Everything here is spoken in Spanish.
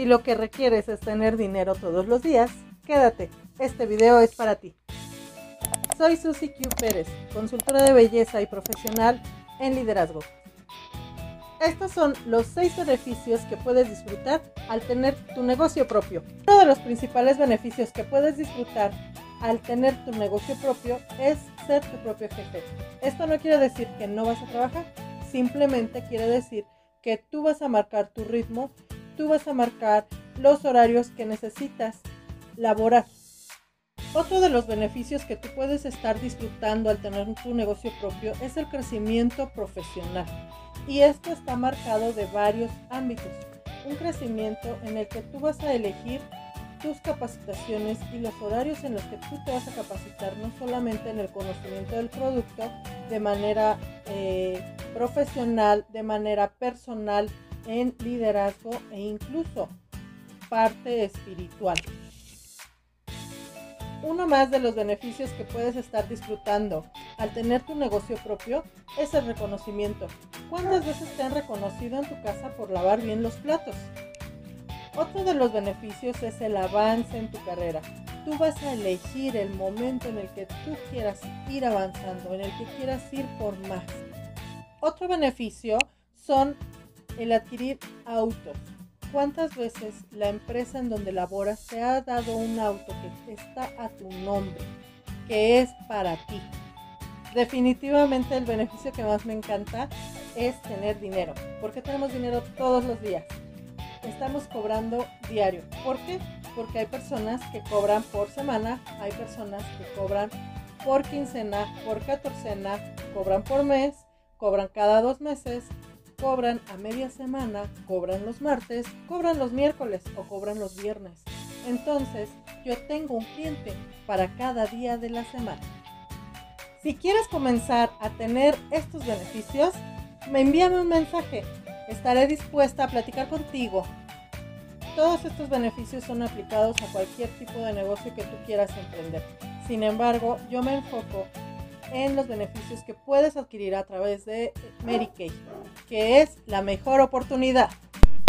Si lo que requieres es tener dinero todos los días, quédate, este video es para ti. Soy Susy Q Pérez, consultora de belleza y profesional en liderazgo. Estos son los seis beneficios que puedes disfrutar al tener tu negocio propio. Uno de los principales beneficios que puedes disfrutar al tener tu negocio propio es ser tu propio jefe. Esto no quiere decir que no vas a trabajar, simplemente quiere decir que tú vas a marcar tu ritmo, tú vas a marcar los horarios que necesitas laborar. Otro de los beneficios que tú puedes estar disfrutando al tener tu negocio propio es el crecimiento profesional. Y esto está marcado de varios ámbitos. Un crecimiento en el que tú vas a elegir tus capacitaciones y los horarios en los que tú te vas a capacitar, no solamente en el conocimiento del producto, de manera eh, profesional, de manera personal, en liderazgo e incluso parte espiritual. Uno más de los beneficios que puedes estar disfrutando al tener tu negocio propio es el reconocimiento. ¿Cuántas veces te han reconocido en tu casa por lavar bien los platos? Otro de los beneficios es el avance en tu carrera. Tú vas a elegir el momento en el que tú quieras ir avanzando, en el que quieras ir por más. Otro beneficio son el adquirir autos. ¿Cuántas veces la empresa en donde laboras te ha dado un auto que está a tu nombre, que es para ti? Definitivamente el beneficio que más me encanta es tener dinero, porque tenemos dinero todos los días estamos cobrando diario. ¿Por qué? Porque hay personas que cobran por semana, hay personas que cobran por quincena, por catorcena, cobran por mes, cobran cada dos meses, cobran a media semana, cobran los martes, cobran los miércoles o cobran los viernes. Entonces, yo tengo un cliente para cada día de la semana. Si quieres comenzar a tener estos beneficios, me envíame un mensaje Estaré dispuesta a platicar contigo. Todos estos beneficios son aplicados a cualquier tipo de negocio que tú quieras emprender. Sin embargo, yo me enfoco en los beneficios que puedes adquirir a través de Kay, que es la mejor oportunidad.